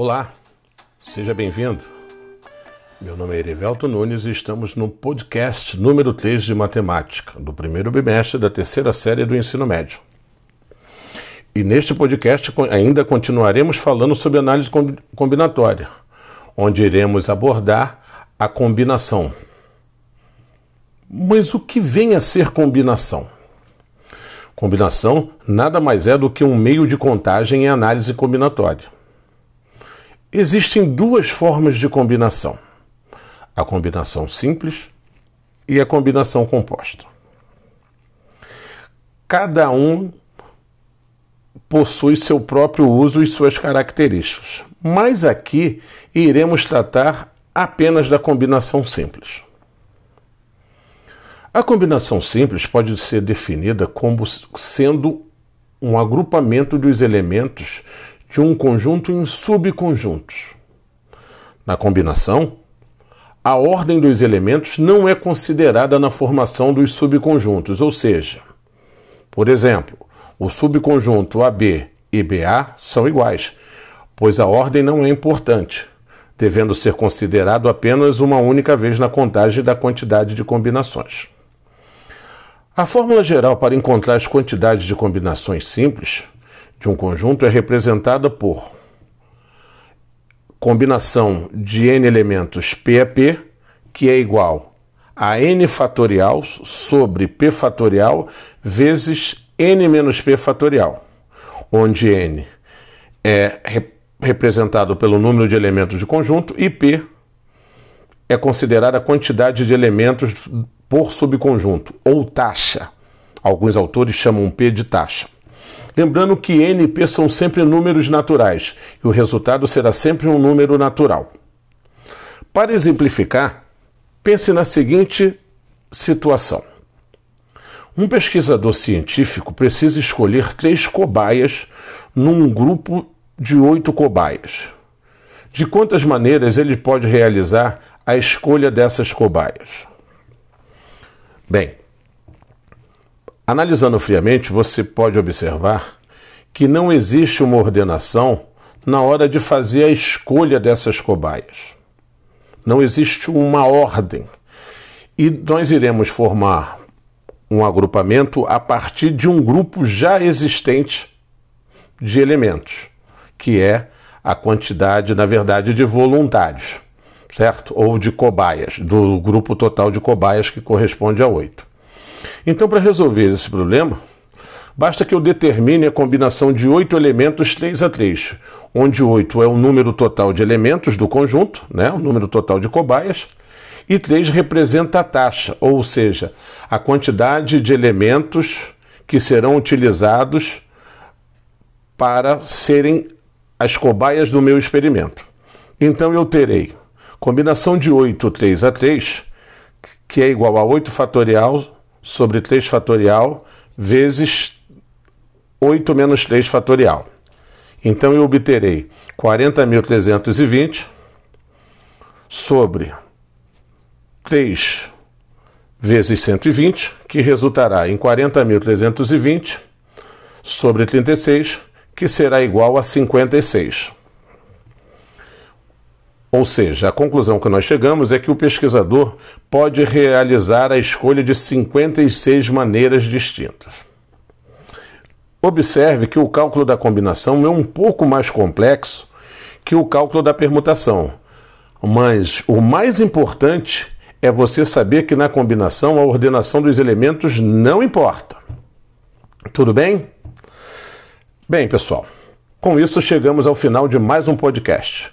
Olá, seja bem-vindo. Meu nome é Erivelto Nunes e estamos no podcast número 3 de matemática, do primeiro bimestre da terceira série do ensino médio. E neste podcast ainda continuaremos falando sobre análise combinatória, onde iremos abordar a combinação. Mas o que vem a ser combinação? Combinação nada mais é do que um meio de contagem em análise combinatória. Existem duas formas de combinação: a combinação simples e a combinação composta. Cada um possui seu próprio uso e suas características, mas aqui iremos tratar apenas da combinação simples. A combinação simples pode ser definida como sendo um agrupamento dos elementos de um conjunto em subconjuntos. Na combinação, a ordem dos elementos não é considerada na formação dos subconjuntos, ou seja, por exemplo, o subconjunto AB e BA são iguais, pois a ordem não é importante, devendo ser considerado apenas uma única vez na contagem da quantidade de combinações. A fórmula geral para encontrar as quantidades de combinações simples de um conjunto é representada por combinação de n elementos P a P, que é igual a n fatorial sobre P fatorial vezes n menos P fatorial, onde n é representado pelo número de elementos de conjunto e P é considerada a quantidade de elementos por subconjunto, ou taxa. Alguns autores chamam P de taxa. Lembrando que N e P são sempre números naturais e o resultado será sempre um número natural. Para exemplificar, pense na seguinte situação. Um pesquisador científico precisa escolher três cobaias num grupo de oito cobaias. De quantas maneiras ele pode realizar a escolha dessas cobaias? Bem, Analisando friamente, você pode observar que não existe uma ordenação na hora de fazer a escolha dessas cobaias. Não existe uma ordem. E nós iremos formar um agrupamento a partir de um grupo já existente de elementos, que é a quantidade, na verdade, de voluntários, certo? Ou de cobaias, do grupo total de cobaias que corresponde a oito. Então, para resolver esse problema, basta que eu determine a combinação de oito elementos 3 a 3, onde 8 é o número total de elementos do conjunto, né, o número total de cobaias, e 3 representa a taxa, ou seja, a quantidade de elementos que serão utilizados para serem as cobaias do meu experimento. Então eu terei combinação de 8 3 a 3, que é igual a 8 fatorial sobre 3 fatorial vezes 8 menos 3 fatorial. Então eu obterei 40.320 sobre 3 vezes 120, que resultará em 40.320 sobre 36, que será igual a 56. Ou seja, a conclusão que nós chegamos é que o pesquisador pode realizar a escolha de 56 maneiras distintas. Observe que o cálculo da combinação é um pouco mais complexo que o cálculo da permutação, mas o mais importante é você saber que na combinação a ordenação dos elementos não importa. Tudo bem? Bem, pessoal, com isso chegamos ao final de mais um podcast.